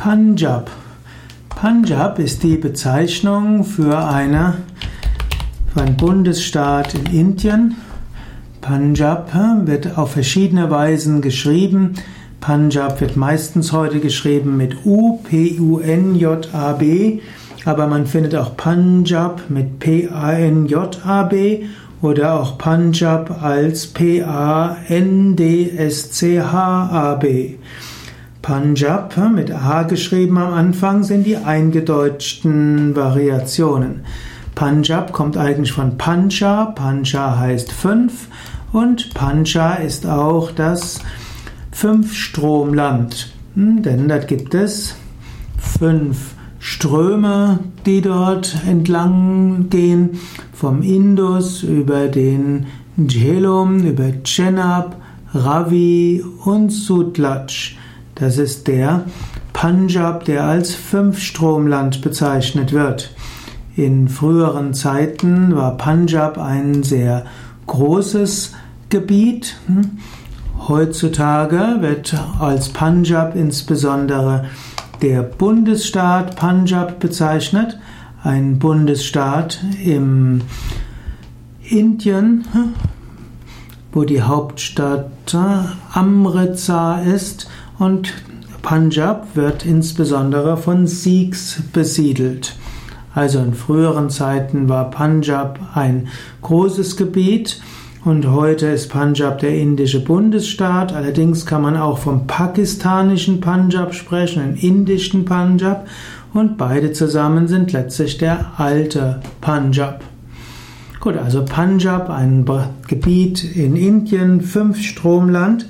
Punjab. Punjab ist die Bezeichnung für, eine, für einen Bundesstaat in Indien. Punjab wird auf verschiedene Weisen geschrieben. Punjab wird meistens heute geschrieben mit U, P-U-N-J-A-B, aber man findet auch Punjab mit P-A-N-J-A-B oder auch Punjab als P-A-N-D-S-C-H-A-B. Punjab mit A geschrieben am Anfang sind die eingedeutschten Variationen. Punjab kommt eigentlich von Pancha, Pancha heißt fünf und Pancha ist auch das Fünfstromland, hm, denn dort gibt es fünf Ströme, die dort entlang gehen, vom Indus über den Jhelum, über Chenab, Ravi und Sutlaj. Das ist der Punjab, der als Fünfstromland bezeichnet wird. In früheren Zeiten war Punjab ein sehr großes Gebiet. Heutzutage wird als Punjab insbesondere der Bundesstaat Punjab bezeichnet, ein Bundesstaat im Indien, wo die Hauptstadt Amritsar ist und Punjab wird insbesondere von Sikhs besiedelt. Also in früheren Zeiten war Punjab ein großes Gebiet und heute ist Punjab der indische Bundesstaat. Allerdings kann man auch vom pakistanischen Punjab sprechen, im indischen Punjab und beide zusammen sind letztlich der alte Punjab. Gut, also Punjab, ein Gebiet in Indien, fünf Stromland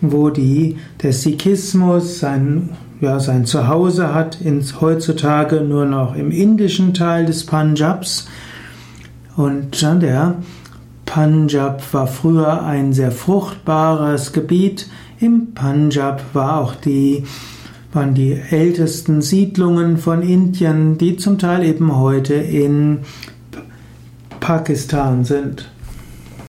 wo die, der Sikhismus sein, ja, sein Zuhause hat, ins, heutzutage nur noch im indischen Teil des Punjabs. Und der Punjab war früher ein sehr fruchtbares Gebiet. Im Punjab war auch die, waren die ältesten Siedlungen von Indien, die zum Teil eben heute in Pakistan sind.